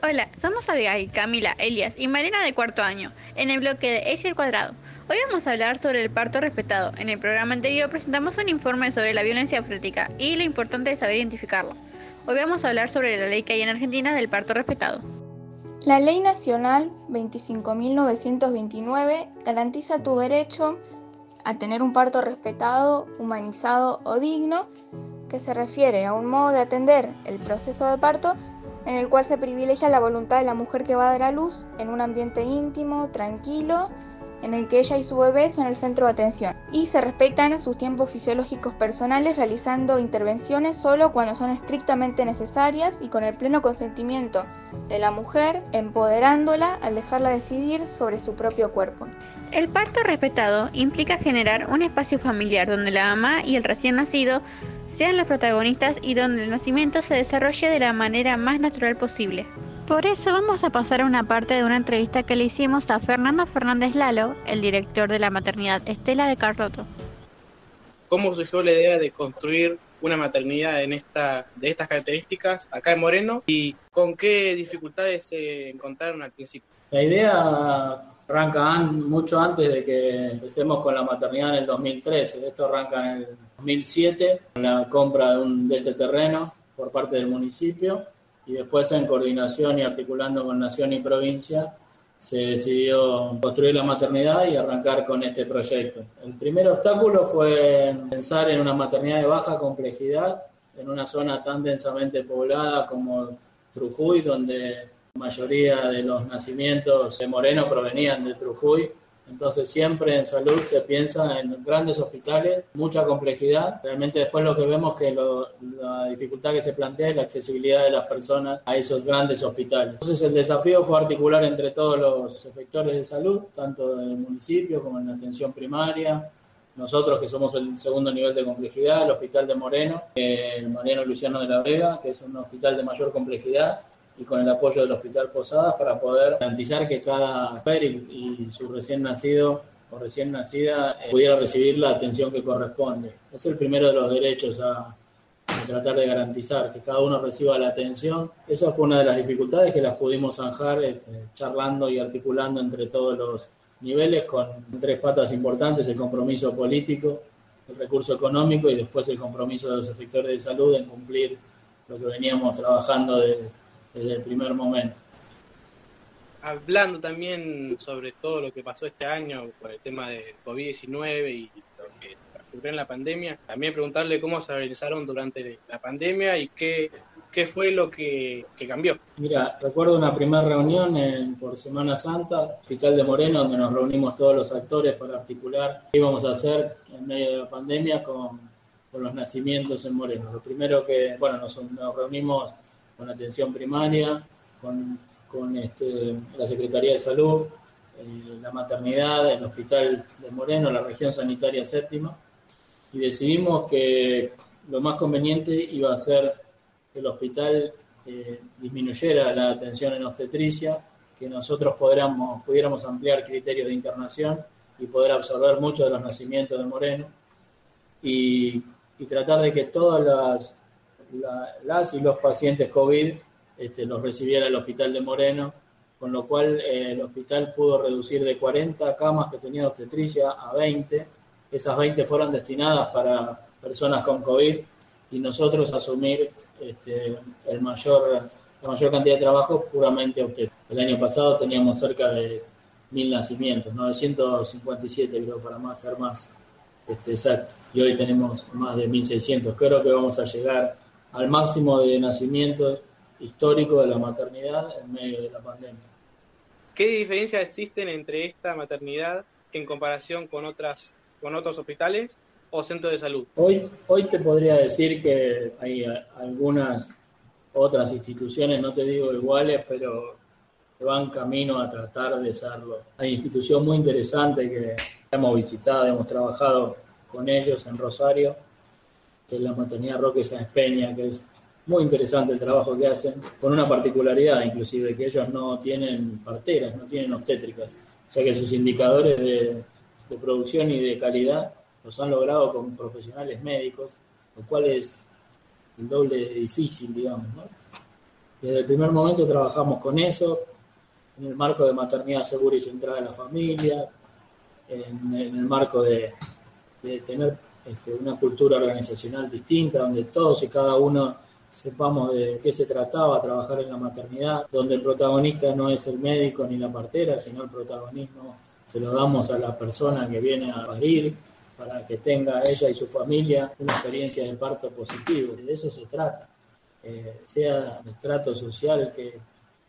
Hola, somos Abigail, Camila, Elias y Marina de cuarto año, en el bloque de X al cuadrado. Hoy vamos a hablar sobre el parto respetado. En el programa anterior presentamos un informe sobre la violencia obstétrica y lo importante de saber identificarlo. Hoy vamos a hablar sobre la ley que hay en Argentina del parto respetado. La Ley Nacional 25.929 garantiza tu derecho a tener un parto respetado, humanizado o digno, que se refiere a un modo de atender el proceso de parto en el cual se privilegia la voluntad de la mujer que va a dar a luz en un ambiente íntimo, tranquilo, en el que ella y su bebé son el centro de atención, y se respetan sus tiempos fisiológicos personales realizando intervenciones solo cuando son estrictamente necesarias y con el pleno consentimiento de la mujer, empoderándola al dejarla decidir sobre su propio cuerpo. El parto respetado implica generar un espacio familiar donde la mamá y el recién nacido sean los protagonistas y donde el nacimiento se desarrolle de la manera más natural posible. Por eso vamos a pasar a una parte de una entrevista que le hicimos a Fernando Fernández Lalo, el director de la maternidad Estela de Carlotto. ¿Cómo surgió la idea de construir una maternidad en esta, de estas características acá en Moreno y con qué dificultades se encontraron al principio? La idea arranca mucho antes de que empecemos con la maternidad en el 2013. Esto arranca en el 2007 con la compra de, un, de este terreno por parte del municipio y después en coordinación y articulando con Nación y Provincia se decidió construir la maternidad y arrancar con este proyecto. El primer obstáculo fue pensar en una maternidad de baja complejidad en una zona tan densamente poblada como Trujuy, donde la mayoría de los nacimientos de Moreno provenían de Trujuy. Entonces siempre en salud se piensa en grandes hospitales, mucha complejidad. Realmente después lo que vemos que la dificultad que se plantea es la accesibilidad de las personas a esos grandes hospitales. Entonces el desafío fue articular entre todos los efectores de salud, tanto del municipio como en la atención primaria, nosotros que somos el segundo nivel de complejidad, el Hospital de Moreno, el Mariano Luciano de la Vega, que es un hospital de mayor complejidad, y con el apoyo del Hospital Posadas para poder garantizar que cada mujer y, su recién nacido o recién nacida eh, pudiera recibir la atención que corresponde. Es el primero de los derechos a, tratar de garantizar que cada uno reciba la atención. Esa fue una de las dificultades que las pudimos zanjar este, charlando y articulando entre todos los niveles con tres patas importantes, el compromiso político, el recurso económico y después el compromiso de los sectores de salud en cumplir lo que veníamos trabajando de, desde el primer momento. Hablando también sobre todo lo que pasó este año por el tema de COVID-19 y lo que ocurrió en la pandemia, también preguntarle cómo se organizaron durante la pandemia y qué, qué fue lo que, cambió. Mira, recuerdo una primera reunión en, por Semana Santa, Hospital de Moreno, donde nos reunimos todos los actores para articular qué íbamos a hacer en medio de la pandemia con, con los nacimientos en Moreno. Lo primero que, bueno, nos, nos reunimos con atención primaria, con, con este, la Secretaría de Salud, eh, la maternidad, el Hospital de Moreno, la región sanitaria séptima, y decidimos que lo más conveniente iba a ser que el hospital eh, disminuyera la atención en obstetricia, que nosotros pudiéramos, ampliar criterios de internación y poder absorber muchos de los nacimientos de Moreno y, y tratar de que todas las las y los pacientes COVID este, los recibiera el hospital de Moreno, con lo cual eh, el hospital pudo reducir de 40 camas que tenía obstetricia a 20. Esas 20 fueron destinadas para personas con COVID y nosotros asumir este, el mayor, la mayor cantidad de trabajo puramente obstétrico. El año pasado teníamos cerca de mil nacimientos, 957 creo, para más, ser más este, exacto. Y hoy tenemos más de 1600. Creo que vamos a llegar al máximo de nacimientos histórico de la maternidad en medio de la pandemia. ¿Qué diferencias existen entre esta maternidad en comparación con otras con otros hospitales o centros de salud? Hoy hoy te podría decir que hay algunas otras instituciones, no te digo iguales, pero que van camino a tratar de serlo. Hay institución muy interesante que hemos visitado, hemos trabajado con ellos en Rosario, que es la maternidad Roque Sáenz Peña, que es muy interesante el trabajo que hacen, con una particularidad inclusive, que ellos no tienen parteras, no tienen obstétricas, o sea que sus indicadores de, producción y de calidad los han logrado con profesionales médicos, lo cual es el doble difícil, digamos. Desde el primer momento trabajamos con eso, en el marco de maternidad segura y centrada en la familia, en, el marco de, tener este, una cultura organizacional distinta, donde todos y cada uno sepamos de qué se trataba trabajar en la maternidad, donde el protagonista no es el médico ni la partera, sino el protagonismo se lo damos a la persona que viene a parir, para que tenga ella y su familia una experiencia de parto positivo. De eso se trata. Eh, sea el estrato social que,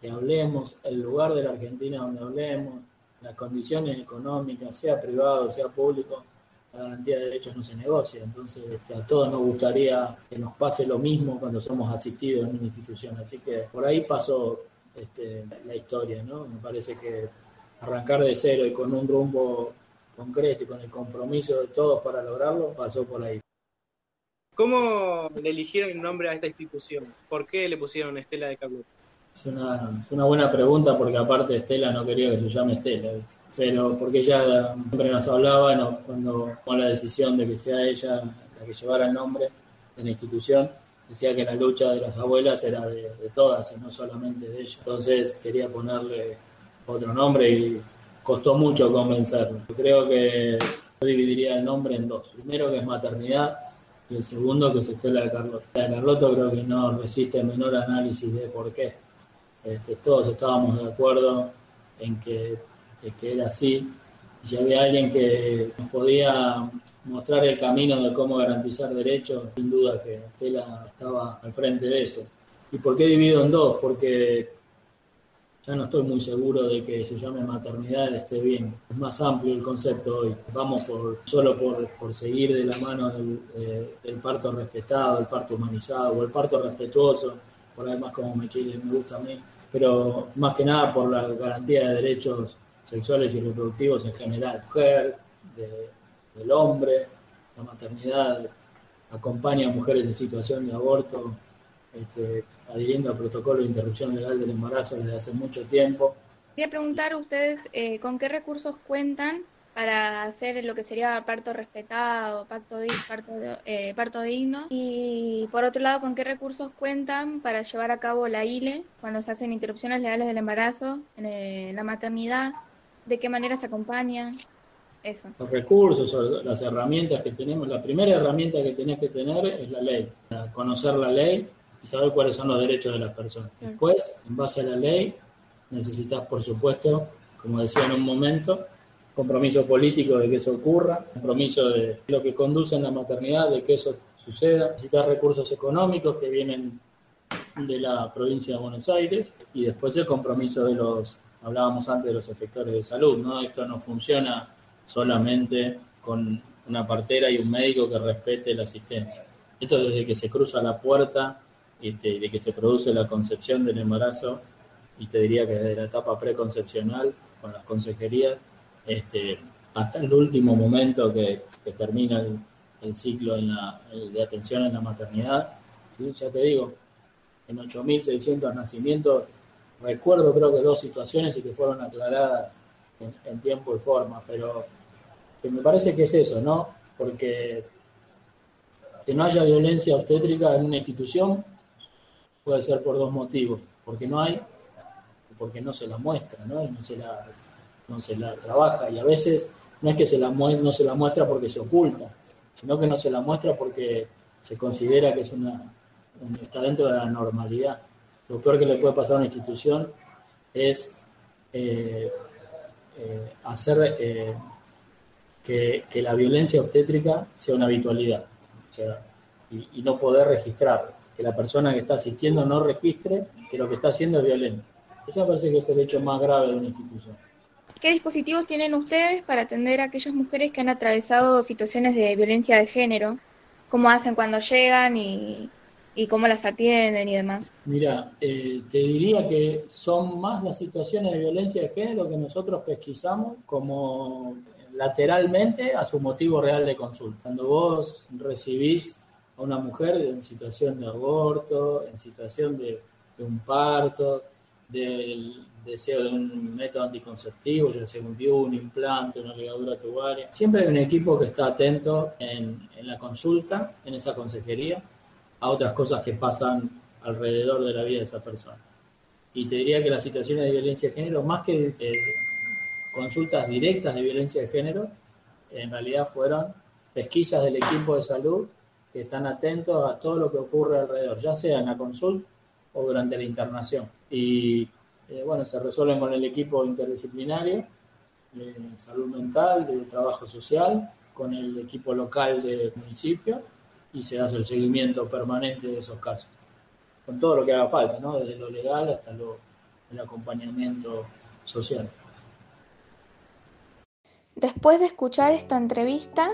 que hablemos, el lugar de la Argentina donde hablemos, las condiciones económicas, sea privado, sea público, la garantía de derechos no se negocia. Entonces, este, a todos nos gustaría que nos pase lo mismo cuando somos asistidos en una institución. Así que por ahí pasó este, la historia, ¿no? Me parece que arrancar de cero y con un rumbo concreto y con el compromiso de todos para lograrlo, pasó por ahí. ¿Cómo le eligieron el nombre a esta institución? ¿Por qué le pusieron Estela de Carlota? Es una, una buena pregunta porque aparte Estela no quería que se llame Estela, pero porque ella siempre nos hablaba cuando tomó la decisión de que sea ella la que llevara el nombre de la institución, decía que la lucha de las abuelas era de, todas y no solamente de ella. Entonces quería ponerle otro nombre y costó mucho convencerlo. creo que yo dividiría el nombre en dos. Primero que es maternidad y el segundo que es Estela de Carlotto. La de Carlotto creo que no resiste menor análisis de por qué. Este, todos estábamos de acuerdo en que, que era así. Si había alguien que nos podía mostrar el camino de cómo garantizar derechos, sin duda que Estela estaba al frente de eso. ¿Y por qué divido en dos? Porque ya no estoy muy seguro de que se llame maternidad esté bien. Es más amplio el concepto hoy. Vamos por solo por, por seguir de la mano del, eh, parto respetado, el parto humanizado o el parto respetuoso, por además como me quiere, me gusta a mí, pero más que nada por la garantía de derechos sexuales y reproductivos en general. Mujer, del hombre, la maternidad acompaña a mujeres en situación de aborto este, adhiriendo al protocolo de interrupción legal del embarazo desde hace mucho tiempo. Quería preguntar a ustedes eh, con qué recursos cuentan para hacer lo que sería parto respetado, parto, eh, parto digno y por otro lado con qué recursos cuentan para llevar a cabo la ILE cuando se hacen interrupciones legales del embarazo, en eh, la maternidad, de qué manera se acompaña. Eso. Los recursos, las herramientas que tenemos, la primera herramienta que tenés que tener es la ley, conocer la ley y saber cuáles son los derechos de las personas. Después, en base a la ley, necesitas, por supuesto, como decía en un momento, compromiso político de que eso ocurra, compromiso de lo que conduce en la maternidad, de que eso suceda, necesitas recursos económicos que vienen de la provincia de Buenos Aires y después el compromiso de los, hablábamos antes de los efectores de salud, ¿no? Esto no funciona solamente con una partera y un médico que respete la asistencia. Esto desde que se cruza la puerta este, de que se produce la concepción del embarazo, y te diría que desde la etapa preconcepcional, con las consejerías, este, hasta el último momento que, termina el, ciclo de atención en la maternidad, ¿sí? ya te digo, en 8.600 nacimientos, recuerdo creo que dos situaciones y que fueron aclaradas en, tiempo y forma, pero me parece que es eso, ¿no? Porque que no haya violencia obstétrica en una institución puede ser por dos motivos, porque no hay, porque no se la muestra, ¿no? Y no se la, se la trabaja. Y a veces no es que se la no se la muestra porque se oculta, sino que no se la muestra porque se considera que es una, está dentro de la normalidad. Lo peor que le puede pasar a una institución es eh, eh, hacer eh, que, la violencia obstétrica sea una habitualidad y, y no poder registrarlo que la persona que está asistiendo no registre que lo que está haciendo es violento. Ese parece que es el hecho más grave de una institución. ¿Qué dispositivos tienen ustedes para atender a aquellas mujeres que han atravesado situaciones de violencia de género? ¿Cómo hacen cuando llegan y, cómo las atienden y demás? Mira, eh, te diría que son más las situaciones de violencia de género que nosotros pesquisamos como lateralmente a su motivo real de consulta. Cuando vos recibís a una mujer en situación de aborto, en situación de, un parto, del deseo de un método anticonceptivo, ya sea un DIU, un implante, una ligadura tubaria. Siempre hay un equipo que está atento en, la consulta, en esa consejería, a otras cosas que pasan alrededor de la vida de esa persona. Y te diría que las situaciones de violencia de género, más que consultas directas de violencia de género, en realidad fueron pesquisas del equipo de salud que están atentos a todo lo que ocurre alrededor, ya sea en la consulta o durante la internación. Y eh, bueno, se resuelven con el equipo interdisciplinario de salud mental, de trabajo social, con el equipo local del municipio y se hace el seguimiento permanente de esos casos, con todo lo que haga falta, ¿no? desde lo legal hasta lo, el acompañamiento social. Después de escuchar esta entrevista,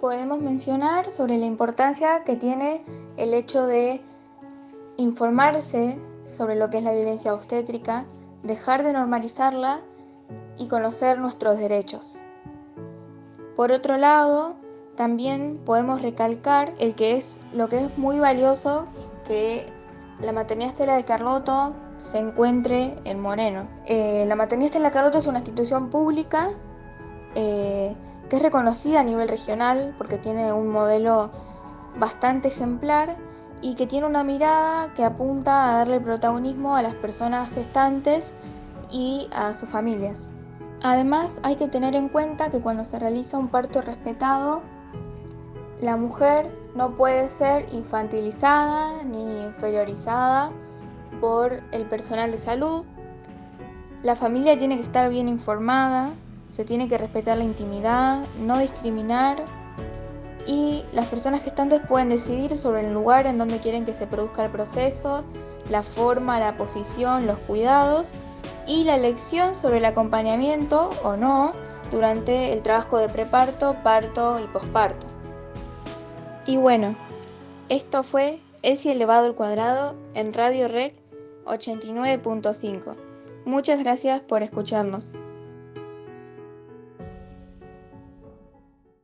podemos mencionar sobre la importancia que tiene el hecho de informarse sobre lo que es la violencia obstétrica, dejar de normalizarla y conocer nuestros derechos. Por otro lado, también podemos recalcar el que es lo que es muy valioso que la maternidad Estela de Carlotto se encuentre en Moreno. Eh, la maternidad Estela de Carlotto es una institución pública eh, que es reconocida a nivel regional porque tiene un modelo bastante ejemplar y que tiene una mirada que apunta a darle protagonismo a las personas gestantes y a sus familias. Además, hay que tener en cuenta que cuando se realiza un parto respetado, la mujer no puede ser infantilizada ni inferiorizada por el personal de salud. La familia tiene que estar bien informada, se tiene que respetar la intimidad, no discriminar y las personas gestantes pueden decidir sobre el lugar en donde quieren que se produzca el proceso, la forma, la posición, los cuidados y la elección sobre el acompañamiento o no durante el trabajo de preparto, parto y posparto. Y bueno, esto fue ESI elevado al cuadrado en Radio Rec 89.5. Muchas gracias por escucharnos.